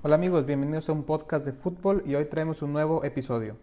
Hola amigos, bienvenidos a un podcast de fútbol y hoy traemos un nuevo episodio.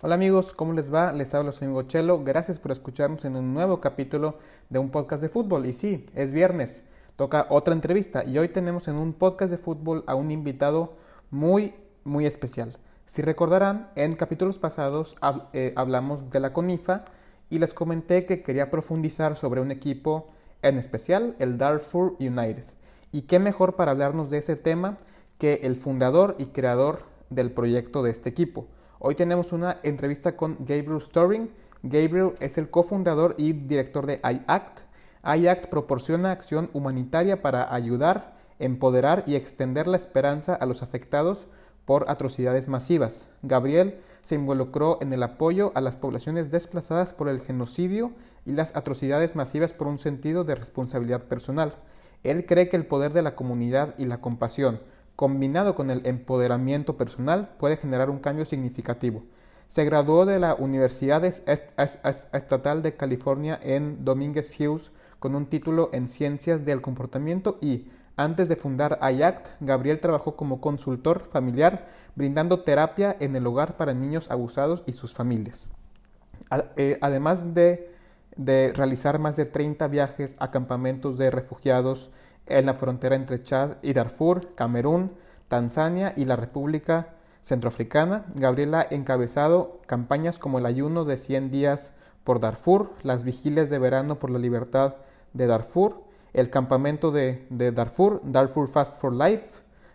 Hola amigos, ¿cómo les va? Les hablo su amigo Chelo. Gracias por escucharnos en un nuevo capítulo de un podcast de fútbol. Y sí, es viernes, toca otra entrevista y hoy tenemos en un podcast de fútbol a un invitado muy, muy especial. Si recordarán, en capítulos pasados eh, hablamos de la CONIFA y les comenté que quería profundizar sobre un equipo en especial, el Darfur United. Y qué mejor para hablarnos de ese tema que el fundador y creador del proyecto de este equipo. Hoy tenemos una entrevista con Gabriel Storing. Gabriel es el cofundador y director de IACT. IACT proporciona acción humanitaria para ayudar, empoderar y extender la esperanza a los afectados por atrocidades masivas. Gabriel se involucró en el apoyo a las poblaciones desplazadas por el genocidio y las atrocidades masivas por un sentido de responsabilidad personal. Él cree que el poder de la comunidad y la compasión, combinado con el empoderamiento personal, puede generar un cambio significativo. Se graduó de la Universidad Estatal de California en Dominguez Hills con un título en Ciencias del Comportamiento y, antes de fundar IACT, Gabriel trabajó como consultor familiar, brindando terapia en el hogar para niños abusados y sus familias. Eh, además de, de realizar más de 30 viajes a campamentos de refugiados en la frontera entre Chad y Darfur, Camerún, Tanzania y la República Centroafricana, Gabriel ha encabezado campañas como el ayuno de 100 días por Darfur, las vigilias de verano por la libertad de Darfur, el campamento de, Darfur, Darfur Fast for Life,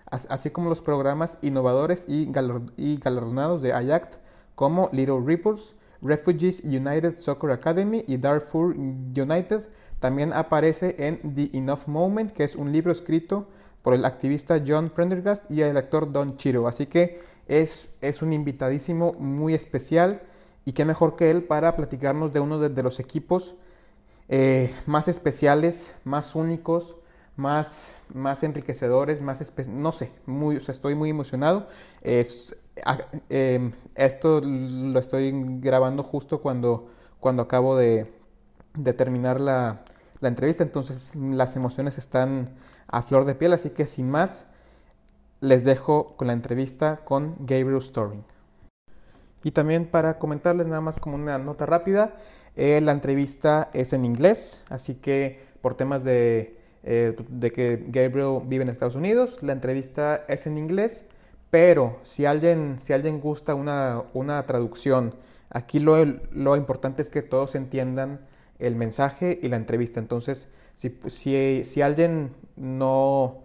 así como los programas innovadores y, galardonados de IACT como Little Ripples, Refugees United Soccer Academy y Darfur United. También aparece en The Enough Moment, que es un libro escrito por el activista John Prendergast y el actor Don Chiro. Así que es, un invitadísimo muy especial y qué mejor que él para platicarnos de uno de los equipos eh, más especiales, más únicos, más, más enriquecedores, más no sé, muy, estoy muy emocionado. Em, esto lo estoy grabando justo cuando, cuando acabo de, de terminar la, la, entrevista, entonces las emociones están a flor de piel, así que sin más, les dejo con la entrevista con Gabriel Storing. Y también para comentarles nada más como una nota rápida, eh, la entrevista es en inglés, así que por temas de, eh, de, que Gabriel vive en Estados Unidos, la entrevista es en inglés, pero si alguien, si alguien gusta una, una traducción, aquí lo, lo, importante es que todos entiendan el mensaje y la entrevista. Entonces, si, si, si alguien no,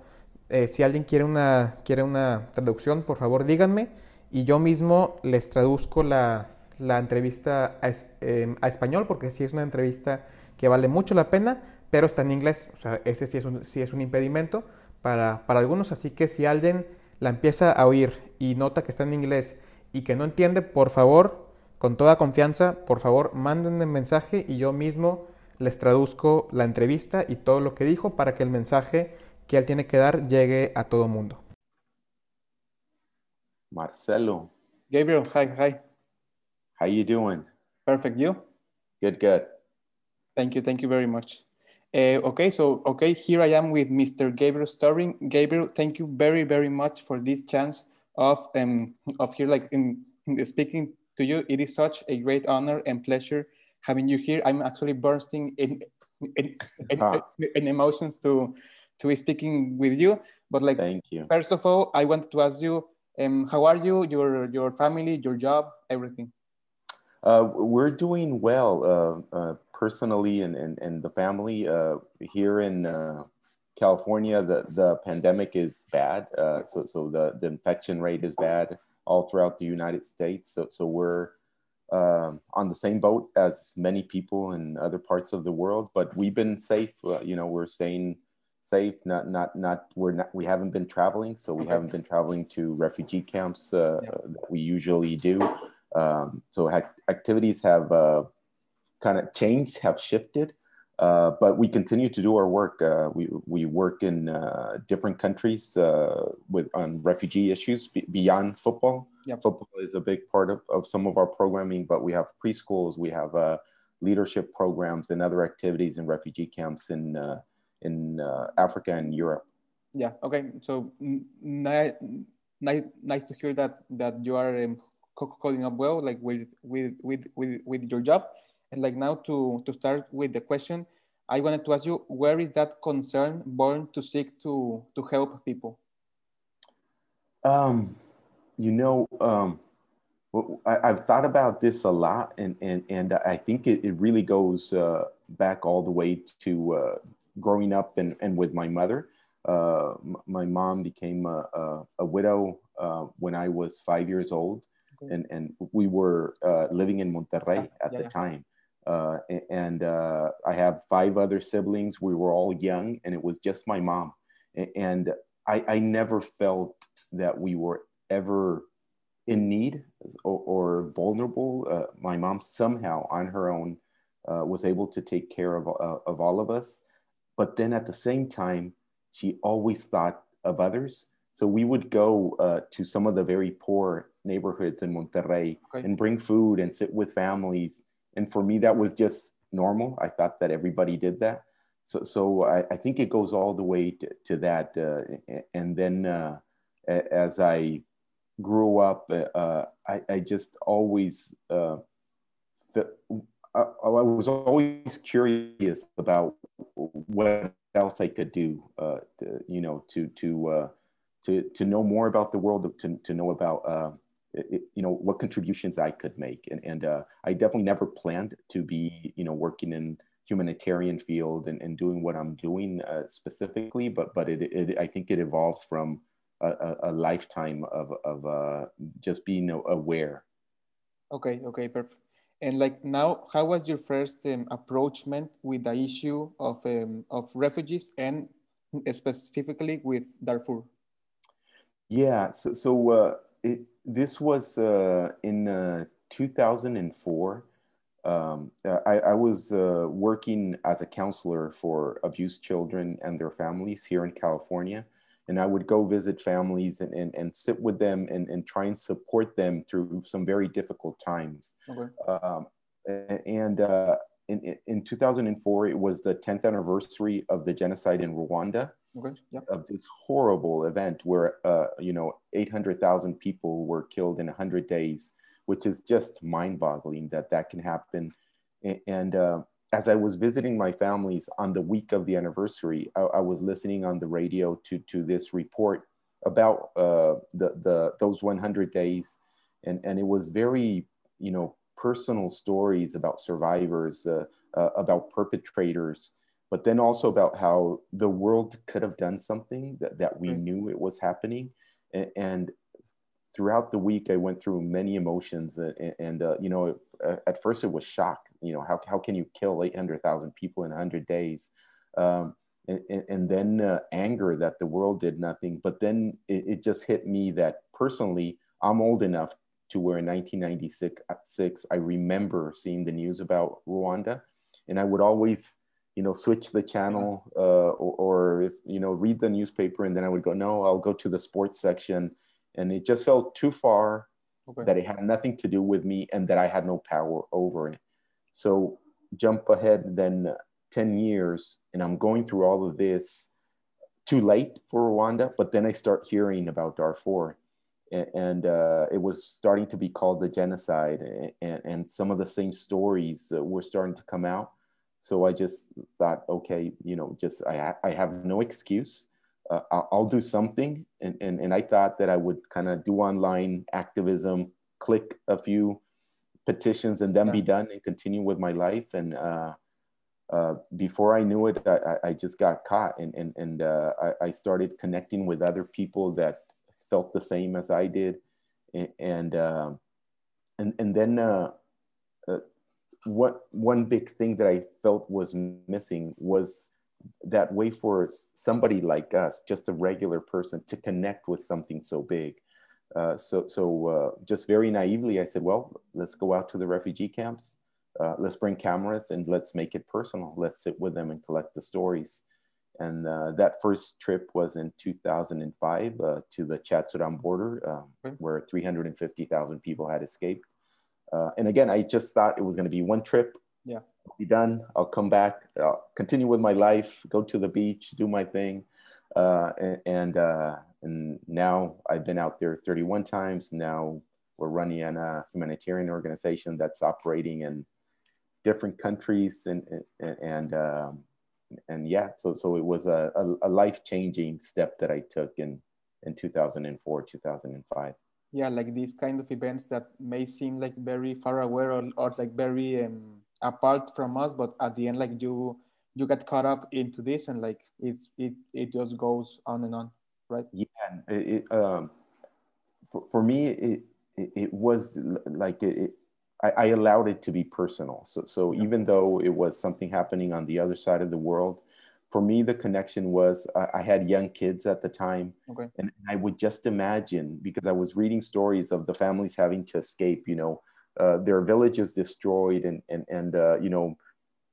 eh, si alguien quiere una, quiere una traducción, por favor díganme y yo mismo les traduzco la, la entrevista em, a, español, porque sí es una entrevista que vale mucho la pena, pero está en inglés. O sea, ese sí es un, sí es un impedimento para, para algunos. Así que si alguien la empieza a oír y nota que está en inglés y que no entiende, por favor, con toda confianza, por favor, mándenme un mensaje y yo mismo les traduzco la entrevista y todo lo que dijo para que el mensaje que él tiene que dar llegue a todo mundo. Marcelo. Gabriel, hi, hi. How you doing? Perfect. You? Good, good. Thank you. Thank you very much. Uh, okay, so okay, here I am with Mr. Gabriel Stauring. Gabriel, thank you very, very much for this chance of um of here like in, in speaking to you. It is such a great honor and pleasure having you here. I'm actually bursting in in, in, ah. in emotions to to be speaking with you. But like, thank you. First of all, I wanted to ask you, um, how are you? Your your family, your job, everything. Uh, we're doing well uh, uh, personally and, and, and the family uh, here in uh, California. The, the pandemic is bad. Uh, so so the, the infection rate is bad all throughout the United States. So, so we're um, on the same boat as many people in other parts of the world, but we've been safe. you know, we're staying safe. Not not not we're not we haven't been traveling, so we okay. haven't been traveling to refugee camps yeah. that we usually do. Um, so activities have uh, kind of changed, have shifted, uh, but we continue to do our work. Uh, we, we work in uh, different countries uh, with on refugee issues beyond football. Yep. Football is a big part of, of some of our programming, but we have preschools, we have uh, leadership programs and other activities in refugee camps in uh, in uh, Africa and Europe. Yeah. Okay. So nice, nice, nice to hear that that you are um, coding up well, like with with with with with your job. And like now to to start with the question, I wanted to ask you, where is that concern born to seek to to help people? Um, you know, um, I, have thought about this a lot, and and and I think it, it really goes uh, back all the way to uh, growing up and, and with my mother. Uh, my mom became a, a, a widow uh, when I was five years old. And and we were uh, living in Monterrey at yeah, the yeah. time. Uh, and I have five other siblings. We were all young, and it was just my mom. And I, I never felt that we were ever in need or, or vulnerable. Uh, my mom somehow on her own uh, was able to take care of, uh, of all of us. But then at the same time, she always thought of others. So we would go uh, to some of the very poor neighborhoods in Monterrey okay. and bring food and sit with families. And for me, that was just normal. I thought that everybody did that. So, so I, I think it goes all the way to, to that. Uh, and then uh, as I grew up, uh, I, I, just always uh, I, I, was always curious about what else I could do, uh, to, you know, to to uh, to to know more about the world, to to know about uh, it, you know what contributions I could make, and and uh, I definitely never planned to be you know working in humanitarian field and, and doing what I'm doing specifically, but but it, it I think it evolved from a, a lifetime of, of uh, just being aware. Okay, okay, perfect. And like now, how was your first um, approachment with the issue of, um, of refugees and specifically with Darfur? Yeah, so, so uh, it, this was uh, in uh, 2004. Um, I, I, was uh, working as a counselor for abused children and their families here in California and I would go visit families and, and, and sit with them and, and try and support them through some very difficult times. Okay. Um, and uh, in, in 2004, it was the 10th anniversary of the genocide in Rwanda. Okay. Yep. Of this horrible event where, uh, you know, 800,000 people were killed in 100 days, which is just mind boggling that that can happen. And, uh, as I was visiting my families on the week of the anniversary, I, I was listening on the radio to, to this report about uh, the, the, those 100 days. And, and it was very, you know, personal stories about survivors, uh, uh, about perpetrators, but then also about how the world could have done something that, that we knew it was happening. And, and throughout the week, I went through many emotions, and, and uh, you know, at first it was shock. You know, how how can you kill eight hundred thousand people in hundred days? Um, and, and, then uh, anger that the world did nothing. But then it, it, just hit me that personally, I'm old enough to where in 1996, I remember seeing the news about Rwanda, and I would always, you know, switch the channel uh, or, or if you know read the newspaper, and then I would go, no, I'll go to the sports section and it just felt too far okay. that it had nothing to do with me and that I had no power over it. So jump ahead then 10 years and I'm going through all of this too late for Rwanda, but then I start hearing about Darfur and uh, it was starting to be called the genocide and, and some of the same stories were starting to come out. So I just thought, okay, you know, just I, I have no excuse uh, I'll do something. And, and, and I thought that I would kind of do online activism, click a few petitions and then yeah. be done and continue with my life. And uh, uh, before I knew it, I, I just got caught and, and, and uh, I, I started connecting with other people that felt the same as I did. And, and, um, and, and then uh, uh, what one big thing that I felt was missing was that way for somebody like us, just a regular person, to connect with something so big. Uh, so, so uh, just very naively, I said, well, let's go out to the refugee camps. Uh, let's bring cameras and let's make it personal. Let's sit with them and collect the stories. And uh, that first trip was in 2005 uh, to the Chadsudan border, um, where 350,000 people had escaped. Uh, and again, I just thought it was going to be one trip. Yeah. I'll be done. I'll come back, I'll continue with my life, go to the beach, do my thing. Uh, and and, uh, and now I've been out there 31 times. Now we're running a humanitarian organization that's operating in different countries and and and, um, and yeah. So so it was a, a, a life changing step that I took in in 2004 2005 yeah like these kind of events that may seem like very far away or, or like very um, apart from us but at the end like you you get caught up into this and like it's it it just goes on and on right yeah it, um for, for me it, it, it was like it, I, I, allowed it to be personal so so yeah. even though it was something happening on the other side of the world for me the connection was uh, i had young kids at the time okay. and i would just imagine because i was reading stories of the families having to escape you know uh, their villages destroyed and and, and uh, you know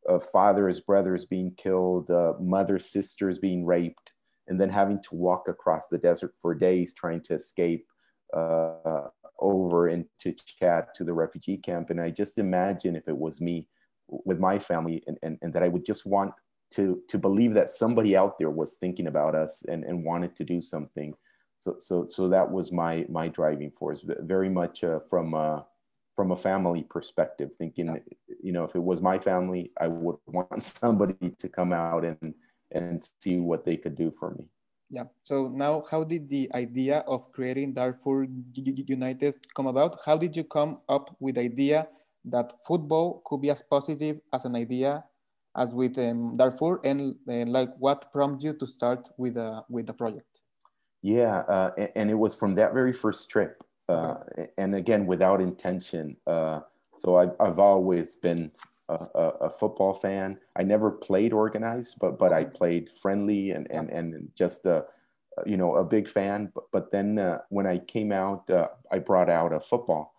uh, fathers brothers being killed uh, mothers sisters being raped and then having to walk across the desert for days trying to escape uh, over into chad to the refugee camp and i just imagine if it was me with my family and, and, and that i would just want to to believe that somebody out there was thinking about us and, and wanted to do something. So so so that was my my driving force, very much uh, from a, from a family perspective, thinking yeah. you know if it was my family, I would want somebody to come out and and see what they could do for me. Yeah. So now, how did the idea of creating Darfur United come about? How did you come up with the idea that football could be as positive as an idea as with um, Darfur, and uh, like what prompted you to start with uh, with the project? Yeah, uh, and, and, it was from that very first trip, uh, okay. and again without intention. Uh, so I've I've always been a, a, football fan. I never played organized, but but I played friendly and and and just a you know a big fan. But but then uh, when I came out, I brought out a football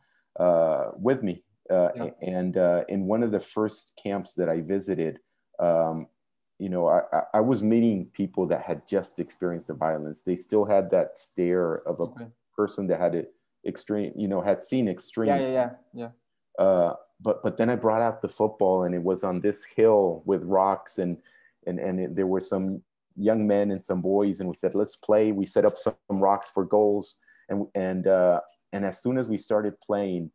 with me. Yeah. And in one of the first camps that I visited, um, you know, I, I was meeting people that had just experienced the violence. They still had that stare of a okay. person that had it extreme, you know, had seen extreme. Yeah, yeah, yeah. yeah. Uh, but but then I brought out the football, and it was on this hill with rocks, and and and it, there were some young men and some boys, and we said, let's play. We set up some rocks for goals, and and uh, and as soon as we started playing,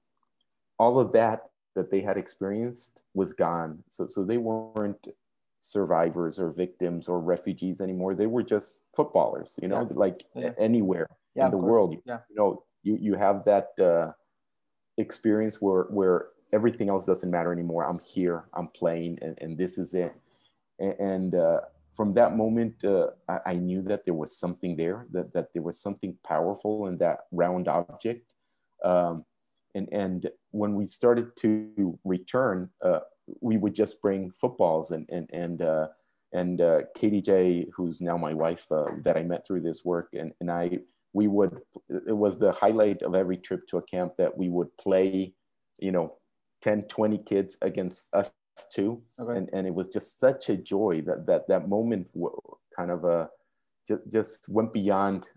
all of that that they had experienced was gone. So, so they weren't survivors or victims or refugees anymore. They were just footballers, you know, yeah. like yeah. anywhere yeah, in the world. Yeah. You know, you, you have that uh, experience where, where everything else doesn't matter anymore. I'm here, I'm playing, and, and this is it. And, and uh, from that moment, uh, I, I, knew that there was something there, that, that there was something powerful in that round object. Um, and and when we started to return, uh, we would just bring footballs and and and uh, and uh, Katie J, who's now my wife, uh, that I met through this work, and and I we would it was the highlight of every trip to a camp that we would play, you know, 10, 20 kids against us too, okay. and and it was just such a joy that that that moment kind of a uh, just just went beyond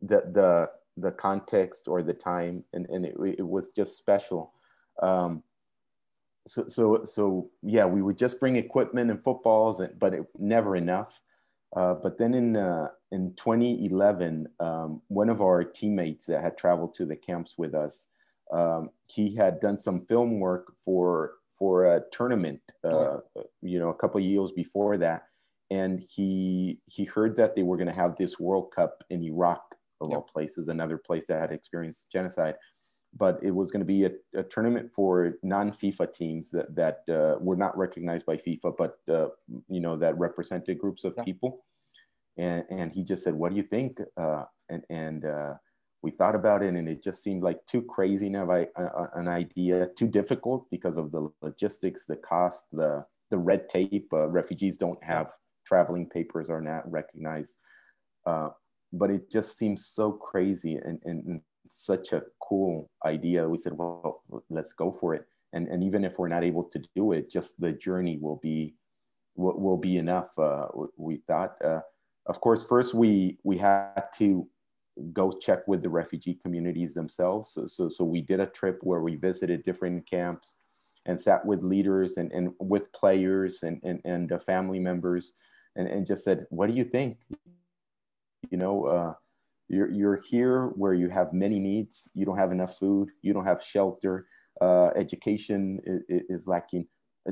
the the the context or the time, and, and it, it was just special. Um, so, so, so yeah, we would just bring equipment and footballs, and, but it, never enough. Uh, but then in uh, in 2011, um, one of our teammates that had traveled to the camps with us, um, he had done some film work for for a tournament, uh, you know, a couple years before that, and he he heard that they were going to have this World Cup in Iraq of yep. all places, another place that had experienced genocide. But it was going to be a, a tournament for non-FIFA teams that that uh, were not recognized by FIFA, but uh, you know that represented groups of yep. people. And and he just said, "What do you think?" Uh, and and uh, we thought about it, and it just seemed like too crazy of an idea, too difficult because of the logistics, the cost, the the red tape. Uh, refugees don't have traveling papers, are not recognized. Uh, but it just seems so crazy and, and, such a cool idea. We said, well, let's go for it. And, and even if we're not able to do it, just the journey will be will, will be enough. Uh, we thought. Uh, of course, first we we had to go check with the refugee communities themselves. So, so, so we did a trip where we visited different camps, and sat with leaders and, and with players and, and, and uh, family members and, and just said, what do you think? You know, uh, you're, you're here where you have many needs. You don't have enough food. You don't have shelter. Uh, education is, is lacking.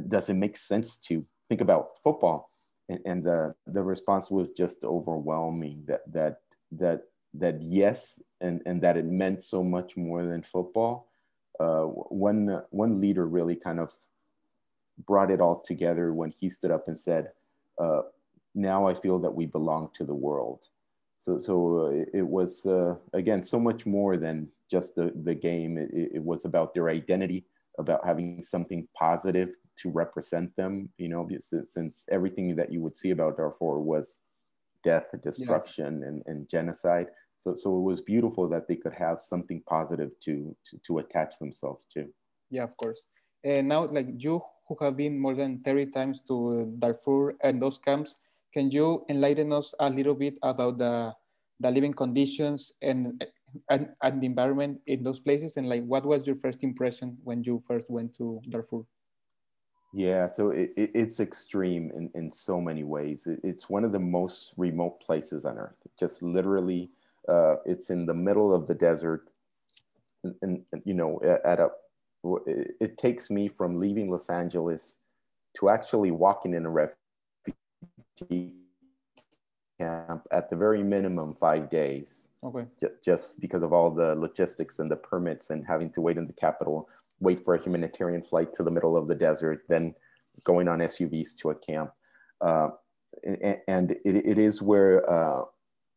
Does it make sense to think about football? And, and the, the response was just overwhelming that, that, that, that yes, and, and that it meant so much more than football. Uh, one, one leader really kind of brought it all together when he stood up and said, uh, now I feel that we belong to the world so so uh, it, was uh, again so much more than just the the game. It, it, was about their identity, about having something positive to represent them. You know, since, since everything that you would see about Darfur was death, destruction, yeah. and, and genocide. So so it was beautiful that they could have something positive to to, to attach themselves to. Yeah, of course. And now, like you who have been more than 30 times to Darfur and those camps, can you enlighten us a little bit about the, the living conditions and, and, and the environment in those places? And like, what was your first impression when you first went to Darfur? Yeah, so it, it, it's extreme in, in so many ways. It, it's one of the most remote places on earth. Just literally, uh, it's in the middle of the desert. And, and, you know, at a, it takes me from leaving Los Angeles to actually walking in a refugee camp at the very minimum five days. Okay. J- just because of all the logistics and the permits and having to wait in the capital, wait for a humanitarian flight to the middle of the desert, then going on SUVs to a camp. Uh, and, and it, it is where uh,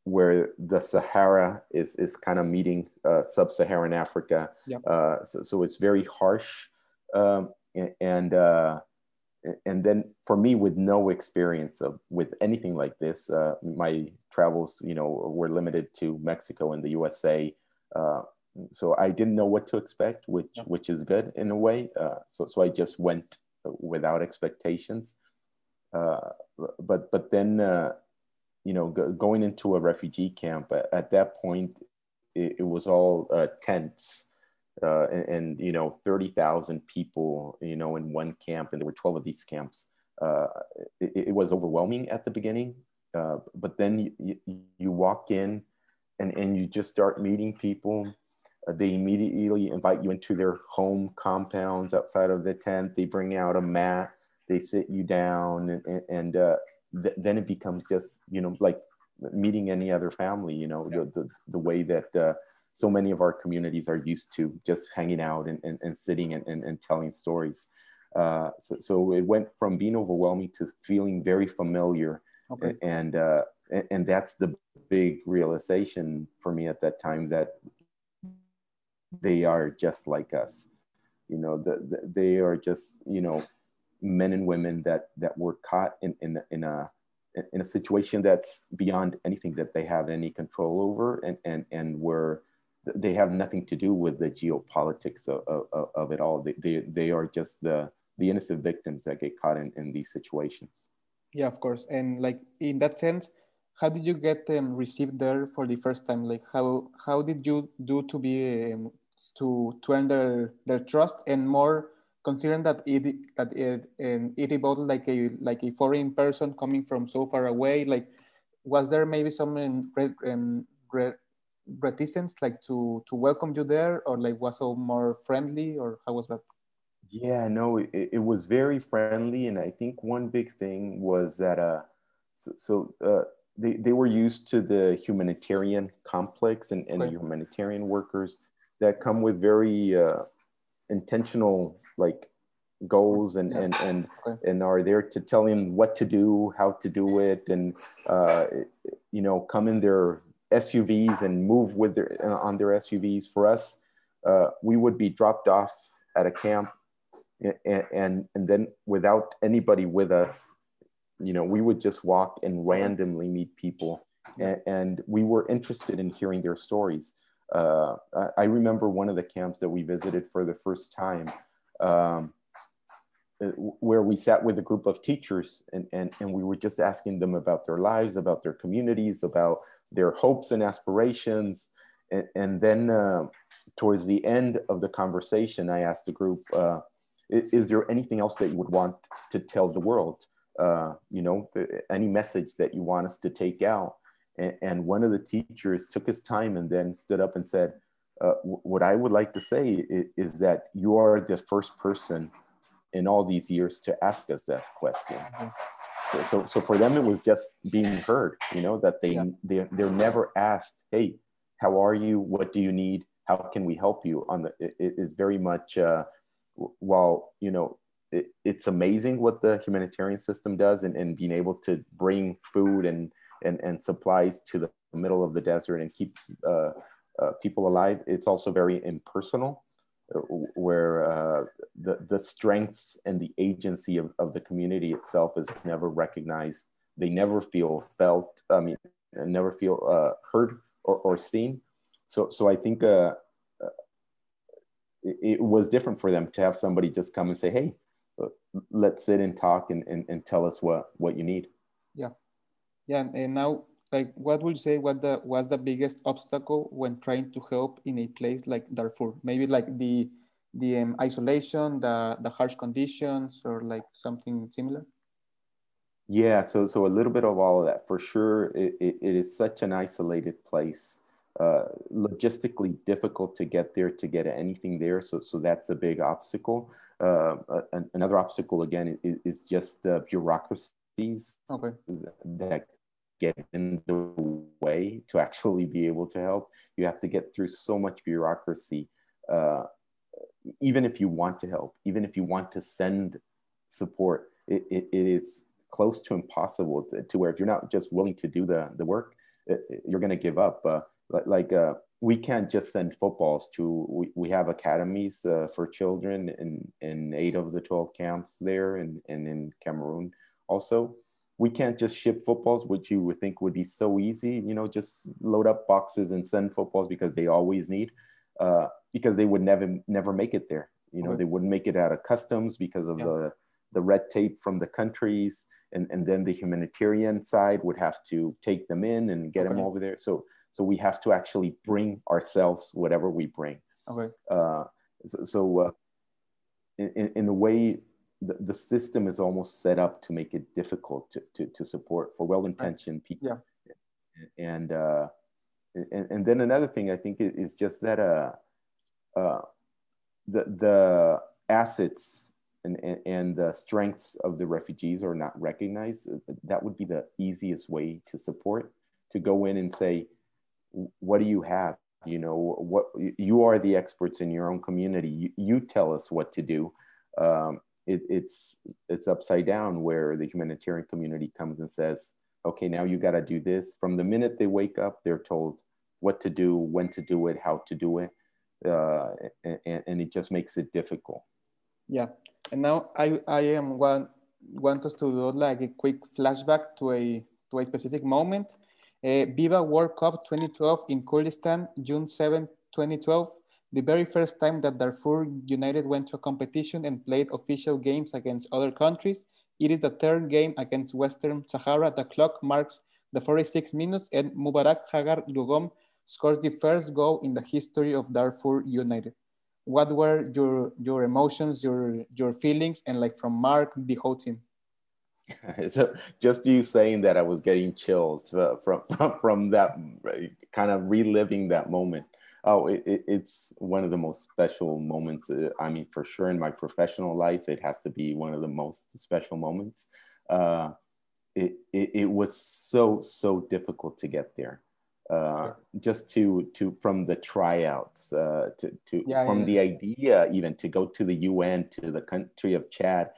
where the Sahara is is kind of meeting uh, sub-Saharan Africa. Yep. Uh, so, so, it's very harsh, um, and, and uh, and then for me with no experience of with anything like this uh, my travels you know were limited to mexico and the usa uh, so i didn't know what to expect which which is good in a way uh, so so i just went without expectations uh, but but then uh, you know go, going into a refugee camp at, at that point it, it was all uh, tents uh, and, and, you know 30,000 people you know in one camp and there were 12 of these camps uh, it, it, was overwhelming at the beginning uh, but then you, you, walk in and, and you just start meeting people. Uh, they immediately invite you into their home compounds outside of the tent. They bring out a mat. They sit you down and, and, uh, th- then it becomes just you know like meeting any other family you know yeah. the, the, the way that uh, so many of our communities are used to just hanging out and, and, and sitting and, and, and, telling stories. Uh, so, so, it went from being overwhelming to feeling very familiar. Okay. And, uh, and that's the big realization for me at that time that they are just like us. You know, the, the, they are just, you know, men and women that, that were caught in, in, in a, in a situation that's beyond anything that they have any control over and, and, and were they have nothing to do with the geopolitics of, of, of it all. They, they, they are just the, the innocent victims that get caught in, in these situations. Yeah, of course. And like in that sense, how did you get them um, received there for the first time? Like how how did you do to be um, to to earn their, their trust and more considering that it that it, um, it evolved like a like a foreign person coming from so far away? Like was there maybe some um, um, reticence like to to welcome you there or like was it more friendly or how was that yeah no it, it was very friendly and i think one big thing was that uh so, so uh, they, they were used to the humanitarian complex and, and humanitarian workers that come with very uh, intentional like goals and yeah. and and, okay. and are there to tell him what to do how to do it and uh, you know come in their SUVs and move with their uh, on their SUVs. For us, uh, we would be dropped off at a camp, and, and and then without anybody with us, you know, we would just walk and randomly meet people, and, and we were interested in hearing their stories. Uh, I remember one of the camps that we visited for the first time. Um, uh, where we sat with a group of teachers and, and, and we were just asking them about their lives, about their communities, about their hopes and aspirations. And, and then uh, towards the end of the conversation, I asked the group, uh, is, there anything else that you would want to tell the world? Uh, you know, the, any message that you want us to take out? And, and, one of the teachers took his time and then stood up and said, uh, what I would like to say is, is, that you are the first person in all these years to ask us that question. Mm-hmm. So, so, so, for them, it was just being heard, you know, that they, yeah. they're, they're never asked, hey, how are you? What do you need? How can we help you? On the, it, it is very much, uh, while, you know, it, it's amazing what the humanitarian system does and, and being able to bring food and, and, and supplies to the middle of the desert and keep uh, uh, people alive. It's also very impersonal, where uh, the, the strengths and the agency of, of the community itself is never recognized. They never feel felt, I mean, never feel uh, heard or, or seen. So, so I think uh, uh, it, it was different for them to have somebody just come and say, hey, let's sit and talk and, and, and tell us what, what you need. Yeah. Yeah. And now like what would you say what the was the biggest obstacle when trying to help in a place like Darfur? Maybe like the the um, isolation, the the harsh conditions, or like something similar. Yeah, so so a little bit of all of that for sure. It, it, it is such an isolated place, uh, logistically difficult to get there to get anything there. So so that's a big obstacle. Uh, another obstacle again is, is just the bureaucracies okay. that get in the way to actually be able to help. You have to get through so much bureaucracy, uh, even if you want to help, even if you want to send support, it, it, it is close to impossible to, to, where if you're not just willing to do the, the work, it, you're going to give up. Uh, like uh, we can't just send footballs to, we, we have academies uh, for children in, in eight of the 12 camps there and, and in Cameroon also we can't just ship footballs, which you would think would be so easy. You know, just load up boxes and send footballs because they always need, uh, because they would never never make it there. You know, okay. they wouldn't make it out of customs because of yeah. the the red tape from the countries, and and then the humanitarian side would have to take them in and get okay. them over there. So so we have to actually bring ourselves whatever we bring. Okay. Uh, so, so uh, in, in a way the, the system is almost set up to make it difficult to, to, to support for well-intentioned people. Yeah. And, uh, and, and then another thing I think is just that uh, uh, the, the assets and, and, and the strengths of the refugees are not recognized. That would be the easiest way to support, to go in and say, what do you have? You know, what you are the experts in your own community. You, you tell us what to do. Um, it, it's it's upside down where the humanitarian community comes and says okay now you got to do this. From the minute they wake up they're told what to do when to do it how to do it uh, and, and, it just makes it difficult. Yeah. And now i i am want want us to do like a quick flashback to a to a specific moment. Uh, viva world cup 2012 in kurdistan june 7 2012 the very first time that Darfur United went to a competition and played official games against other countries. It is the third game against Western Sahara. The clock marks the 46 minutes and Mubarak Hagar Lugom scores the first goal in the history of Darfur United. What were your, your emotions, your, your feelings, and like from Mark, the whole team? so just you saying that I was getting chills uh, from, from that kind of reliving that moment. Oh, it, it, it's one of the most special moments. Uh, I mean, for sure, in my professional life, it has to be one of the most special moments. Uh, it, it, it, was so so difficult to get there. Uh, just to to from the tryouts uh, to to yeah, from yeah. the idea even to go to the UN to the country of Chad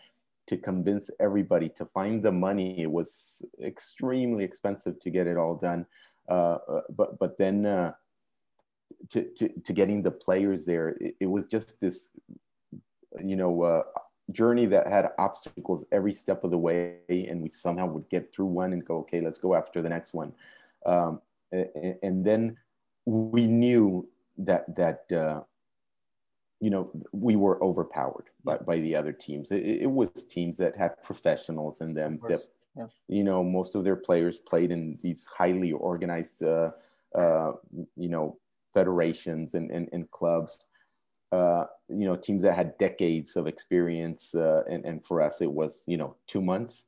to convince everybody to find the money. It was extremely expensive to get it all done. Uh, uh but but then to, to, to getting the players there, it, it was just this, you know, uh, journey that had obstacles every step of the way, and we somehow would get through one and go, okay, let's go after the next one. Um, and, and, then we knew that that uh, you know we were overpowered by, by the other teams. It, it was teams that had professionals in them that yeah. you know most of their players played in these highly organized uh, uh, you know federations and, and, and clubs. uh, you know, teams that had decades of experience, uh, and, and for us it was, you know, two months.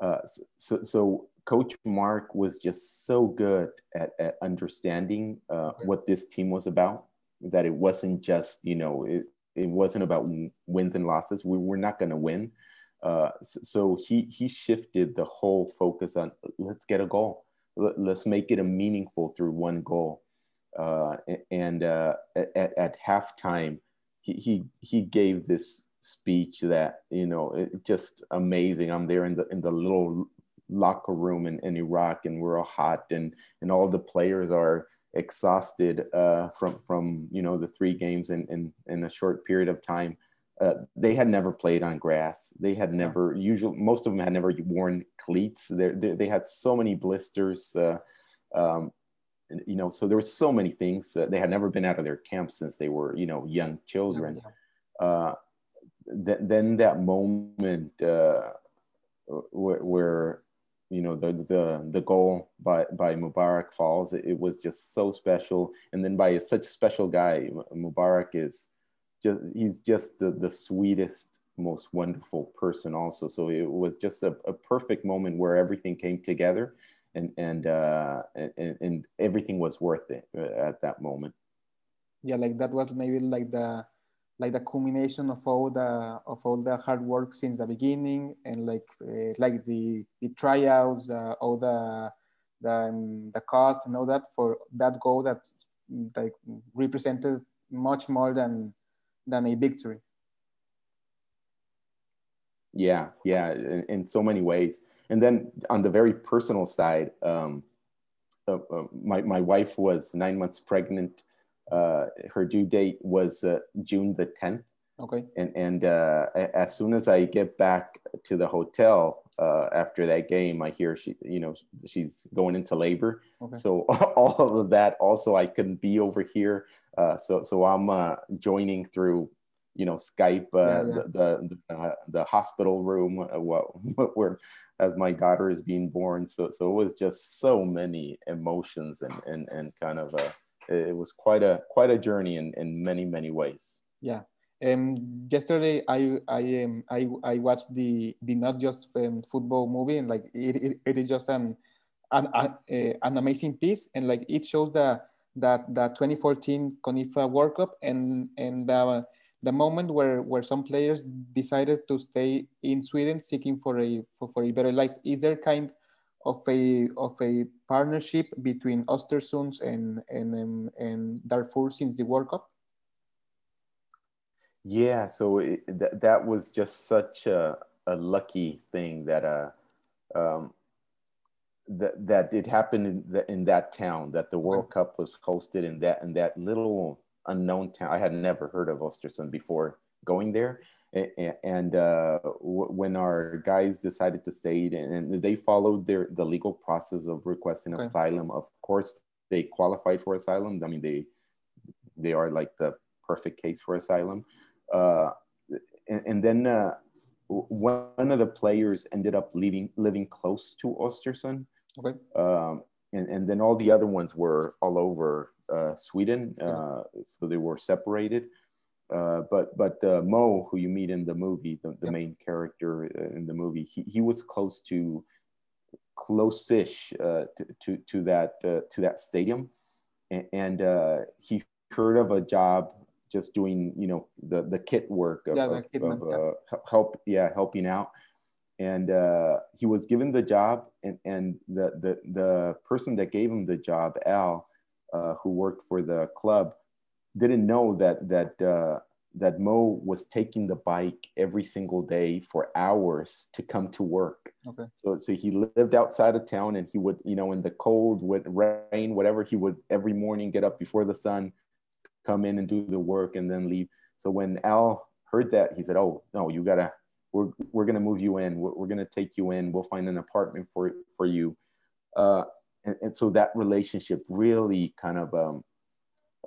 Uh, so, so Coach Mark was just so good at, at understanding uh, what this team was about. That it wasn't just, you know, it, it wasn't about wins and losses. We were not going to win. Uh, so he he shifted the whole focus on let's get a goal. Let's make it a meaningful through one goal. Uh, and uh, at, at halftime, he, he he gave this speech that you know it, just amazing. I'm there in the in the little locker room in, in Iraq, and we're all hot, and and all the players are exhausted uh, from from you know the three games in in, in a short period of time. Uh, they had never played on grass. They had never, usually, most of them had never worn cleats. They, they, they had so many blisters. Uh, um, you know, so there were so many things. Uh, they had never been out of their camp since they were, you know, young children. Uh, th- then that moment uh, where, where, you know, the, the, the goal by, by Mubarak falls, it, it was just so special. And then by such a special guy, Mubarak is just, he's just the, the sweetest, most wonderful person also. So it was just a, a perfect moment where everything came together and and uh, and, and everything was worth it uh, at that moment. Yeah, like that was maybe like the like the culmination of all the of all the hard work since the beginning and like uh, like the the tryouts uh, all the the um, the cost and all that for that goal that like represented much more than than a victory yeah yeah in, in so many ways and then on the very personal side, um, uh, uh, my, my wife was nine months pregnant. Uh, her due date was uh, June the 10th. Okay. And, and uh, as soon as I get back to the hotel uh, after that game, I hear she, you know, she's going into labor. Okay. So all of that also, I couldn't be over here. so, so I'm joining through you know Skype uh, yeah, yeah. the the, uh, the hospital room uh, what, where as my daughter is being born. So so it was just so many emotions and and and kind of a it was quite a quite a journey in in many many ways. Yeah. Um, yesterday I I um, I I watched the the not just um, football movie and like it, it, it is just an an, uh, an amazing piece and like it shows the that the 2014 CONIFA World Cup and and the the moment where, where some players decided to stay in Sweden seeking for a for, for a better life. Is there kind of a of a partnership between Östersunds and and um, and Darfur since the World Cup? Yeah, so it, that that was just such a, a lucky thing that uh um, that that it happened in, the, in that town that the World Cup was hosted in that in that little unknown town. I had never heard of Östersund before going there. And uh, when our guys decided to stay, and they followed their the legal process of requesting okay. asylum, of course they qualified for asylum. I mean, they they are like the perfect case for asylum. Uh, and, and, then uh, one of the players ended up living living close to Östersund. Okay. Um, and, and then all the other ones were all over uh, Sweden, uh, so they were separated. Uh, but but uh, Mo, who you meet in the movie, the, the yep. main character uh, in the movie, he, he was close to close-ish uh, to, to, to that to that stadium, and, he heard of a job just doing you know the the kit work of, yeah, of, of yeah. help yeah helping out and uh, he was given the job and, and the, the, the person that gave him the job al uh, who worked for the club didn't know that that uh, that mo was taking the bike every single day for hours to come to work. Okay. So so he lived outside of town and he would you know in the cold with rain whatever he would every morning get up before the sun come in and do the work and then leave. So when al heard that he said oh no you gotta we're, we're going to move you in. We're, we're going to take you in. We'll find an apartment for for you. Uh, and, and, so that relationship really kind of um,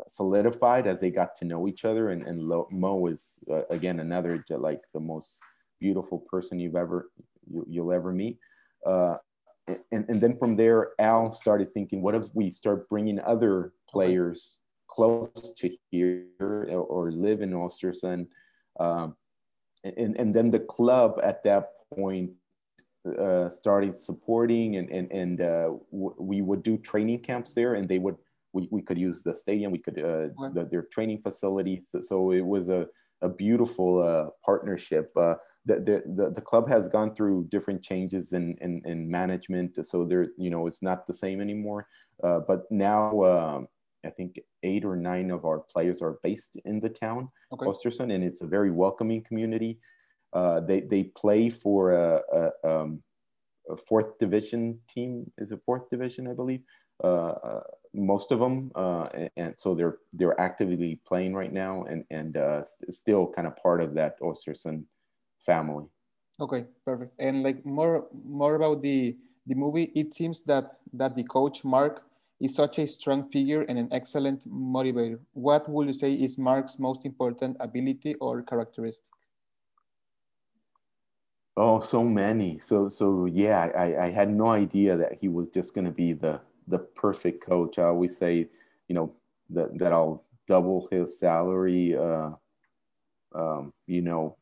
solidified as they got to know each other and, and mo is uh, again another like the most beautiful person you've ever you, will ever meet uh, and, and then from there al started thinking what if we start bringing other players close to here or live in Ostersund. Um, and, and then the club at that point uh, started supporting and, and, and uh, we would do training camps there and they would, we, we could use the stadium, we could, uh, the, their training facilities. So, so, it was a, a beautiful uh, partnership. Uh, the, the, the, club has gone through different changes in, in, in management. So there, you know, it's not the same anymore. Uh, but now um, I think eight or nine of our players are based in the town, okay. Ostersund, and it's a very welcoming community. Uh, they, they play for a, a, um, a, fourth division team. Is it fourth division, I believe? Uh, uh most of them, uh, and, and, so they're they're actively playing right now, and and still kind of part of that Ostersund family. Okay, perfect. And like more more about the the movie, it seems that that the coach Mark is such a strong figure and an excellent motivator. What would you say is Mark's most important ability or characteristic? Oh, so many. So so yeah, I, I had no idea that he was just going to be the the perfect coach. I always say, you know, that that I'll double his salary. Uh, um, you know,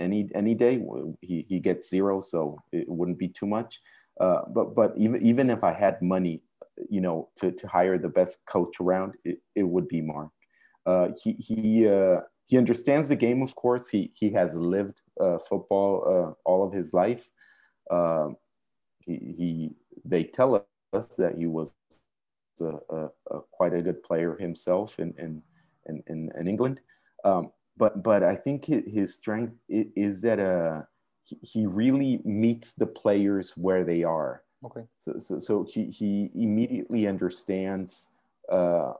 any any day he, he gets zero so it wouldn't be too much uh, but but even even if i had money you know to, to hire the best coach around it, it would be mark uh, he he uh, he understands the game of course he he has lived football uh, all of his life um, he, he they tell us that he was a, a, a quite a good player himself in in in, in England um, but but I think his strength is that uh, he really meets the players where they are. Okay. So so, so he he immediately understands, uh,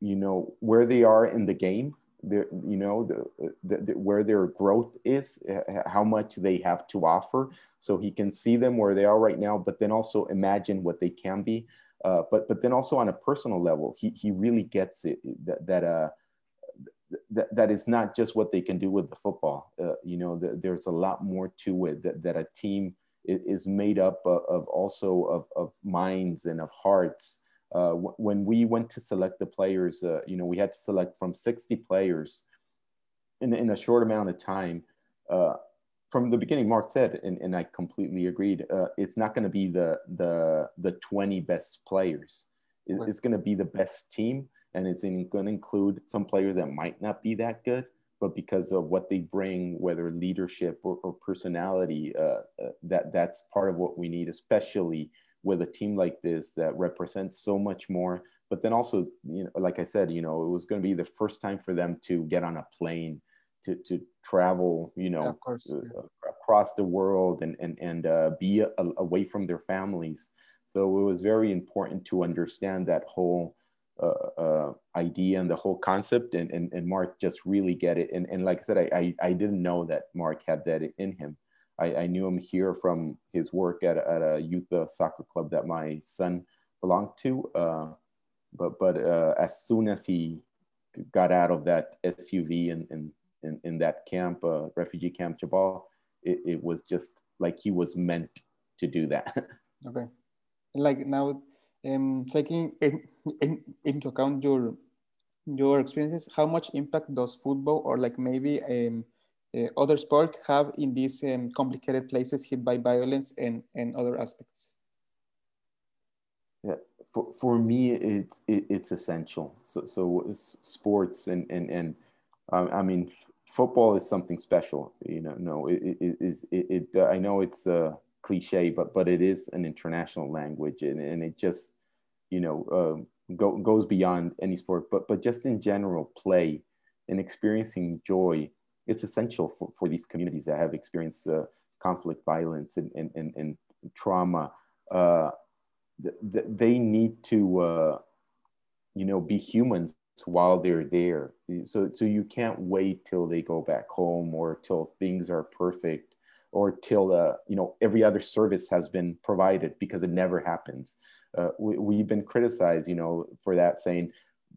you know, where they are in the game. You know the, the, the, where their growth is how much they have to offer so he can see them where they are right now but then also imagine what they can be uh, but but then also on a personal level he, he really gets it that, that uh, that, that is not just what they can do with the football. Uh, you know, the, there's a lot more to it that, that a team is made up of, of also of, of, minds and of hearts. Uh, when we went to select the players, uh, you know, we had to select from 60 players in, in a short amount of time. Uh, from the beginning, Mark said, and, and I completely agreed, uh, it's not going to be the, the, the 20 best players. It's going to be the best team and it's going to include some players that might not be that good, but because of what they bring, whether leadership or, or personality, uh, uh, that that's part of what we need, especially with a team like this that represents so much more. But then also, you know, like I said, you know, it was going to be the first time for them to get on a plane to, to travel, you know, yeah, course, uh, yeah. across the world and, and, and uh, be a, away from their families. So it was very important to understand that whole uh, uh, idea and the whole concept and, and, and mark just really get it and, and like i said I, I, I didn't know that mark had that in him i, I knew him here from his work at, at a youth uh, soccer club that my son belonged to uh, but but uh, as soon as he got out of that suv in, in, in, in that camp uh, refugee camp Djabal it, it was just like he was meant to do that. Okay. Like now um, taking in, in, into account your your experiences, how much impact does football or like maybe um, other sport have in these um, complicated places hit by violence and, and other aspects? Yeah, for, for me, it's it, it's essential. So so sports and and and um, I mean, football is something special. You know, no, it it, it, it, it uh, I know it's a cliche, but but it is an international language, and, and it just you know, uh, go, goes beyond any sport, but, but just in general, play and experiencing joy, it's essential for, for these communities that have experienced uh, conflict, violence, and, and, and, and trauma. Uh, th- they need to, uh, you know, be humans while they're there. So, so you can't wait till they go back home or till things are perfect or till uh, you know every other service has been provided because it never happens uh, we, have been criticized, you know, for that saying,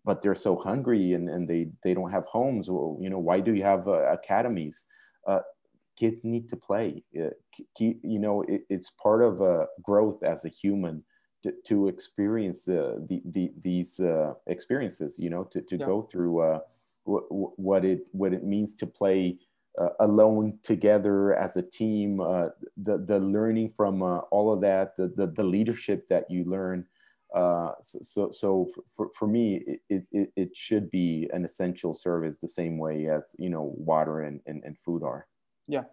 but they're so hungry and, and they, they don't have homes. Well, you know, why do you have uh, academies? Uh, kids need to play. Uh, you know, it, it's part of uh, growth as a human to, to experience the, the, the these uh, experiences you know to, to yeah. go through uh, what it what it means to play uh, alone together as a team uh, the the learning from uh, all of that the, the, the leadership that you learn uh, so so for, for me it, it, it should be an essential service the same way as you know water and, and, and food are yeah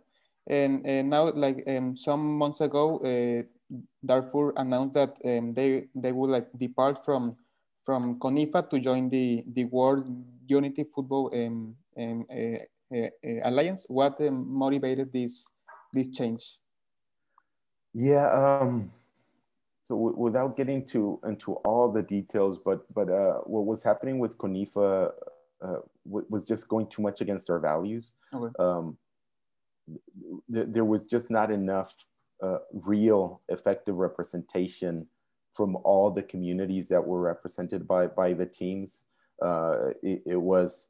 and, and now like um, some months ago uh, Darfur announced that um, they they would like depart from from CONIFA to join the the World Unity Football um, um, uh, uh, Alliance. What um, motivated this this change? Yeah. Um, so without getting to into all the details, but but uh, what was happening with CONIFA uh, was just going too much against our values. Okay. Um, th- there was just not enough uh, real effective representation from all the communities that were represented by by the teams. Uh, it, it, was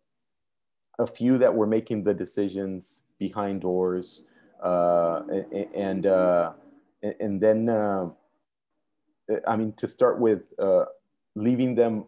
a few that were making the decisions behind doors, uh, and uh, and then uh, I mean to start with, uh, leaving them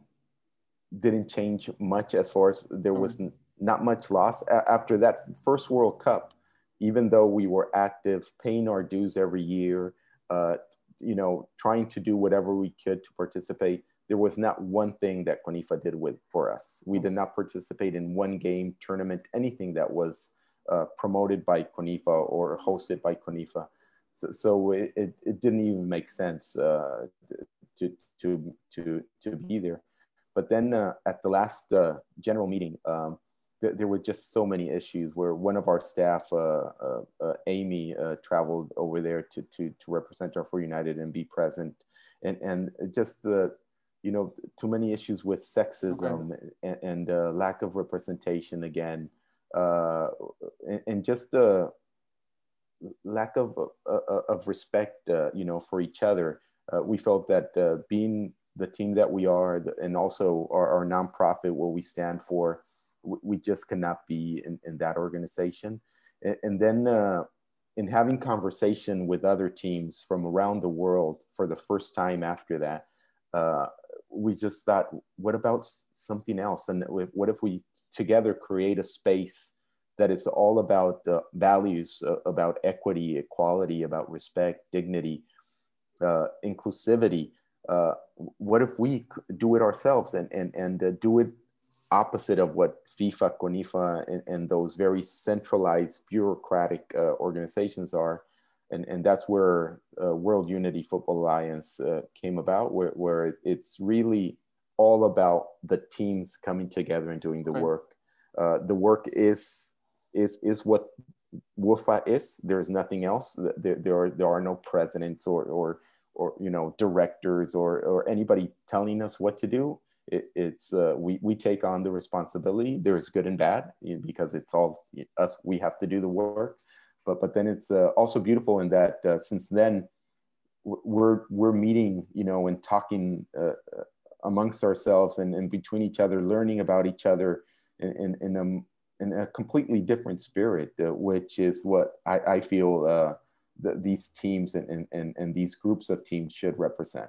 didn't change much as far as there was mm-hmm. not much loss after that first World Cup even though we were active, paying our dues every year, uh, you know, trying to do whatever we could to participate, there was not one thing that CONIFA did with for us. We did not participate in one game, tournament, anything that was uh, promoted by CONIFA or hosted by CONIFA. So, so it, it, it, didn't even make sense uh, to, to, to, to be there. But then uh, at the last uh, general meeting, um, th- there were just so many issues where one of our staff, uh, uh, uh Amy, uh, traveled over there to, to, to represent Darfur United and be present. And, and just the, you know, too many issues with sexism okay. and, and uh, lack of representation again. And, and, just the lack of, uh, uh, uh, of respect, you know, for each other. we felt that being the team that we are and also our, our nonprofit, what we stand for, we just cannot be in, in that organization. And, and then uh, in having conversation with other teams from around the world for the first time after that, uh, we just thought, what about something else? And what if we together create a space that is all about uh, values, uh, about equity, equality, about respect, dignity, uh, inclusivity? Uh, what if we do it ourselves and, and, and do it opposite of what FIFA, CONIFA, and, and those very centralized bureaucratic uh, organizations are. And, and that's where uh, World Unity Football Alliance uh, came about, where, where it's really all about the teams coming together and doing the right. work. Uh, the work is, is, is what WUFA is. There's nothing else. There, there, are, there are no presidents or, or, or you know, directors or, or anybody telling us what to do it, it's uh, we we take on the responsibility. There's good and bad because it's all us. We have to do the work, but but then it's uh, also beautiful in that uh, since then we're we're meeting, you know, and talking uh, uh, amongst ourselves and, and between each other, learning about each other in in, in a in a completely different spirit, uh, which is what I, I feel these teams and, and, and these groups of teams should represent.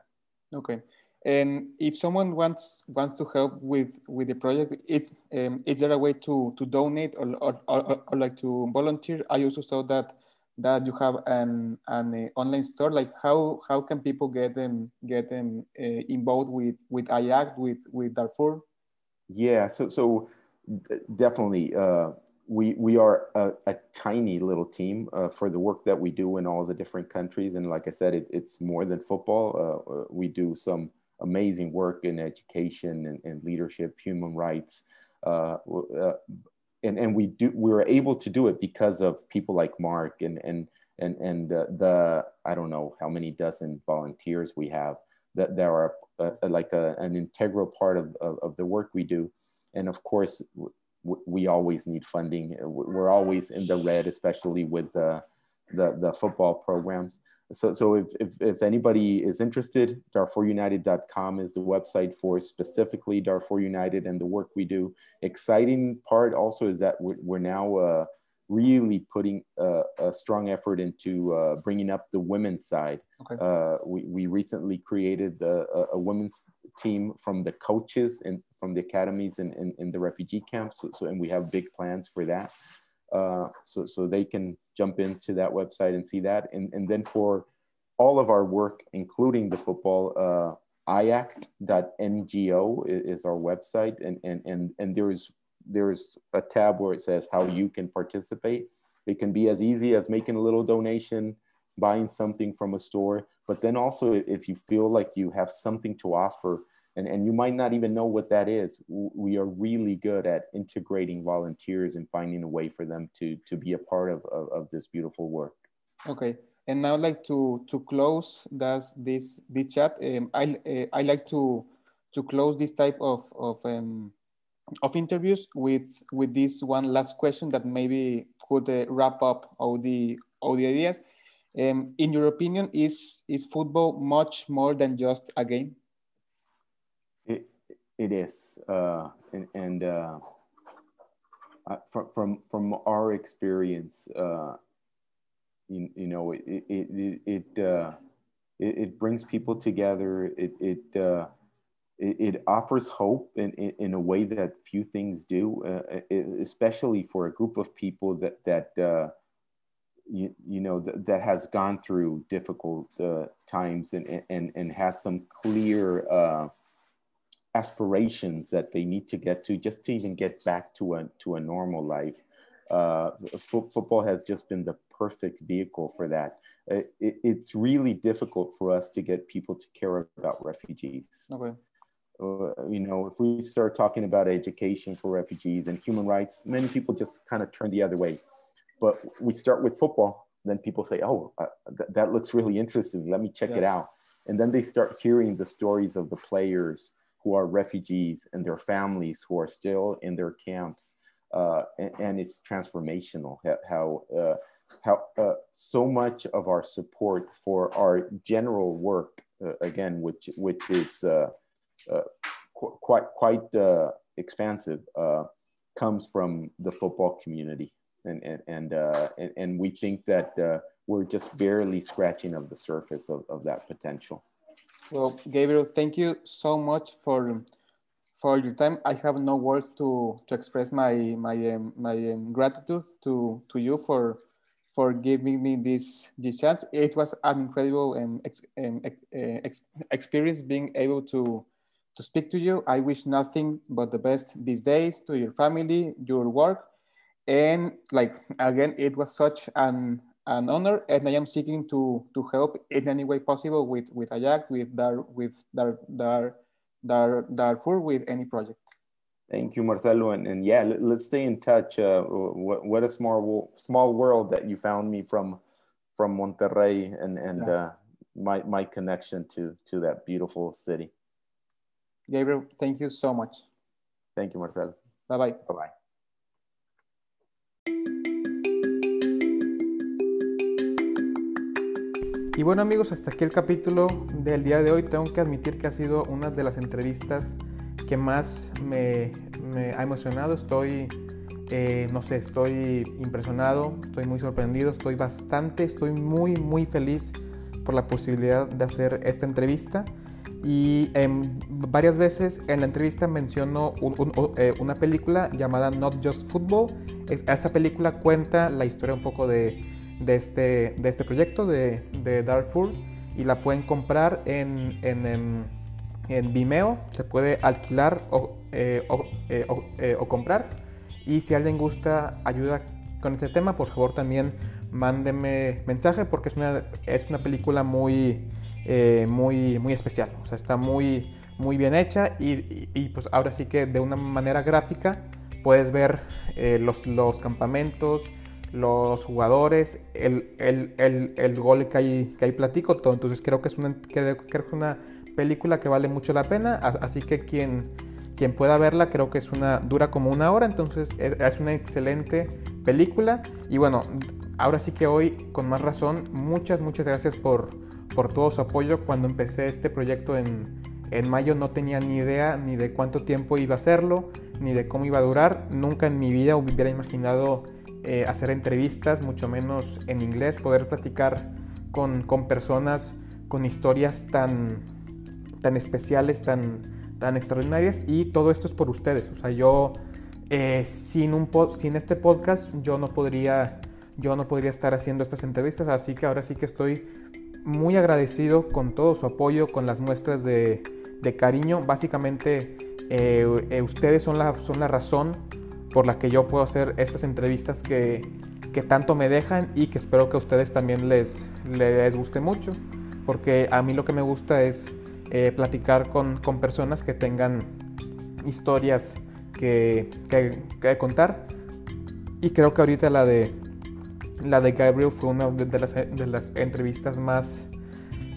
Okay. And if someone wants wants to help with with the project, it's um, is there a way to to donate or or, or, or like to volunteer? I also saw that that you have an an uh, online store. Like how how can people get them get them uh, involved with with IACT with with Darfur? Yeah, so so definitely. Uh, we, we are a, a tiny little team uh, for the work that we do in all the different countries. And like I said, it, it's more than football. Uh, uh we do some amazing work in education and, and leadership, human rights. Uh, and, and we do we were able to do it because of people like Mark and and and and the I don't know how many dozen volunteers we have that there are uh, like a, an integral part of, of, of, the work we do, and of course we always need funding. We're always in the red, especially with the the, the football programs so, so if, if, if, anybody is interested, DarfurUnited.com is the website for specifically Darfur United and the work we do. Exciting part also is that we're, we're now uh, really putting a, a strong effort into uh, bringing up the women's side. Okay. Uh, we, we recently created a, a, women's team from the coaches and from the academies and in, in, in, the refugee camps. So, so, and we have big plans for that. Uh, so, so they can jump into that website and see that. And, and then for all of our work, including the football, uh, iact.ngo is our website. And, and, and, and there's there's a tab where it says how you can participate. It can be as easy as making a little donation, buying something from a store, but then also if you feel like you have something to offer and, and you might not even know what that is, we are really good at integrating volunteers and finding a way for them to, to be a part of, of, of this beautiful work. Okay. And now, like to to close this this this chat, um, I uh, I like to to close this type of of um, of interviews with with this one last question that maybe could uh, wrap up all the all the ideas. Um, in your opinion, is is football much more than just a game? It it is, uh, and, and uh, from from from our experience, uh, you, you know, it it it it, uh, it, it brings people together. It it uh, it, it offers hope in, in, in, a way that few things do, uh, especially for a group of people that, that uh, you, you know, th- that has gone through difficult uh, times and, and, and has some clear uh, aspirations that they need to get to just to even get back to a, to a normal life. Uh, football has just been the perfect vehicle for that. It, it's really difficult for us to get people to care about refugees. Okay uh, you know, if we start talking about education for refugees and human rights, many people just kind of turn the other way. But we start with football, then people say, "Oh, uh, th- that looks really interesting. Let me check yeah. it out." And then they start hearing the stories of the players who are refugees and their families who are still in their camps, uh, and, and, it's transformational. How uh, how uh, so much of our support for our general work, uh, again, which which is uh, qu- quite quite uh, expansive uh, comes from the football community, and and and and, and, we think that we're just barely scratching of the surface of, of that potential. Well, Gabriel, thank you so much for for your time. I have no words to, to express my my um, my um, gratitude to to you for for giving me this this chance. It was an incredible um, ex, um, ex, experience being able to to speak to you. I wish nothing but the best these days to your family, your work. And like, again, it was such an, an honor and I am seeking to, to help in any way possible with, with IACT, with Dar, with Dar, Dar, Dar, Darfur, with any project. Thank you, Marcelo. And, and yeah, let, us stay in touch. Uh, what, what a small, small world that you found me from, from Monterrey and, and yeah. uh, my, my connection to, to that beautiful city. Gabriel, thank you so much. Thank you, Marcel. Bye bye. Bye bye. Y bueno amigos, hasta aquí el capítulo del día de hoy. Tengo que admitir que ha sido una de las entrevistas que más me, ha emocionado. Estoy, eh, no sé, estoy impresionado, estoy muy sorprendido, estoy bastante, estoy muy, muy feliz por la posibilidad de hacer esta entrevista y em, varias veces en la entrevista mencionó eh, una película llamada Not Just Football. esa película cuenta la historia un poco este, de este proyecto de, de, Darfur y la pueden comprar en, Vimeo, se puede alquilar o, eh, eh, o, comprar. Y si alguien gusta ayuda con ese tema, por favor también mándeme mensaje porque es una, es una película muy eh, muy, muy especial. O sea, está muy, muy bien hecha y, y, pues ahora sí que de una manera gráfica puedes ver eh, los, los, campamentos, los jugadores, el, el, el, el, gol que hay, que hay platico, todo. Entonces creo que es una, creo, que es una película que vale mucho la pena. Así que quien, quien pueda verla creo que es una, dura como una hora. Entonces es, es una excelente película. Y bueno, ahora sí que hoy con más razón, muchas, muchas gracias por por todo su apoyo. Cuando empecé este proyecto en, en mayo no tenía ni idea ni de cuánto tiempo iba a hacerlo, ni de cómo iba a durar. Nunca en mi vida hubiera imaginado eh, hacer entrevistas, mucho menos en inglés, poder platicar con, con personas con historias tan, tan especiales, tan, tan extraordinarias y todo esto es por ustedes. O sea, yo eh, sin, un sin este podcast yo no podría yo no podría estar haciendo estas entrevistas, así que ahora sí que estoy muy agradecido con todo su apoyo, con las muestras de, de cariño. Básicamente eh, eh, ustedes son la, son la razón por la que yo puedo hacer estas entrevistas que, que tanto me dejan y que espero que a ustedes también les, les guste mucho, porque a mí lo que me gusta es platicar con, con personas que tengan historias que, que, contar. Y creo que ahorita la de, la de Gabriel fue una de, las, entrevistas más,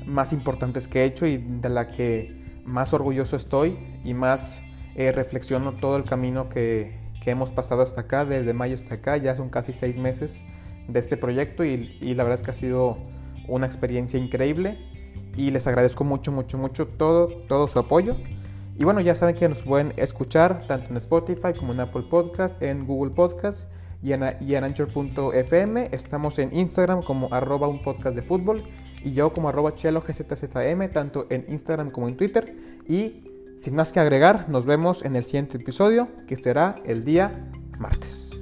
más importantes que he hecho y de la que más orgulloso estoy y más eh, reflexiono todo el camino que, que, hemos pasado hasta acá, desde mayo hasta acá, ya son casi seis meses de este proyecto y, y, la verdad es que ha sido una experiencia increíble y les agradezco mucho, mucho, mucho todo, todo su apoyo. Y bueno, ya saben que nos pueden escuchar tanto en Spotify como en Apple Podcast, en Google Podcast y en, y en Anchor.fm. Estamos en Instagram como arroba un podcast de fútbol y yo como arroba chelo gzzm, tanto en Instagram como en Twitter. Y sin más que agregar, nos vemos en el siguiente episodio que será el día martes.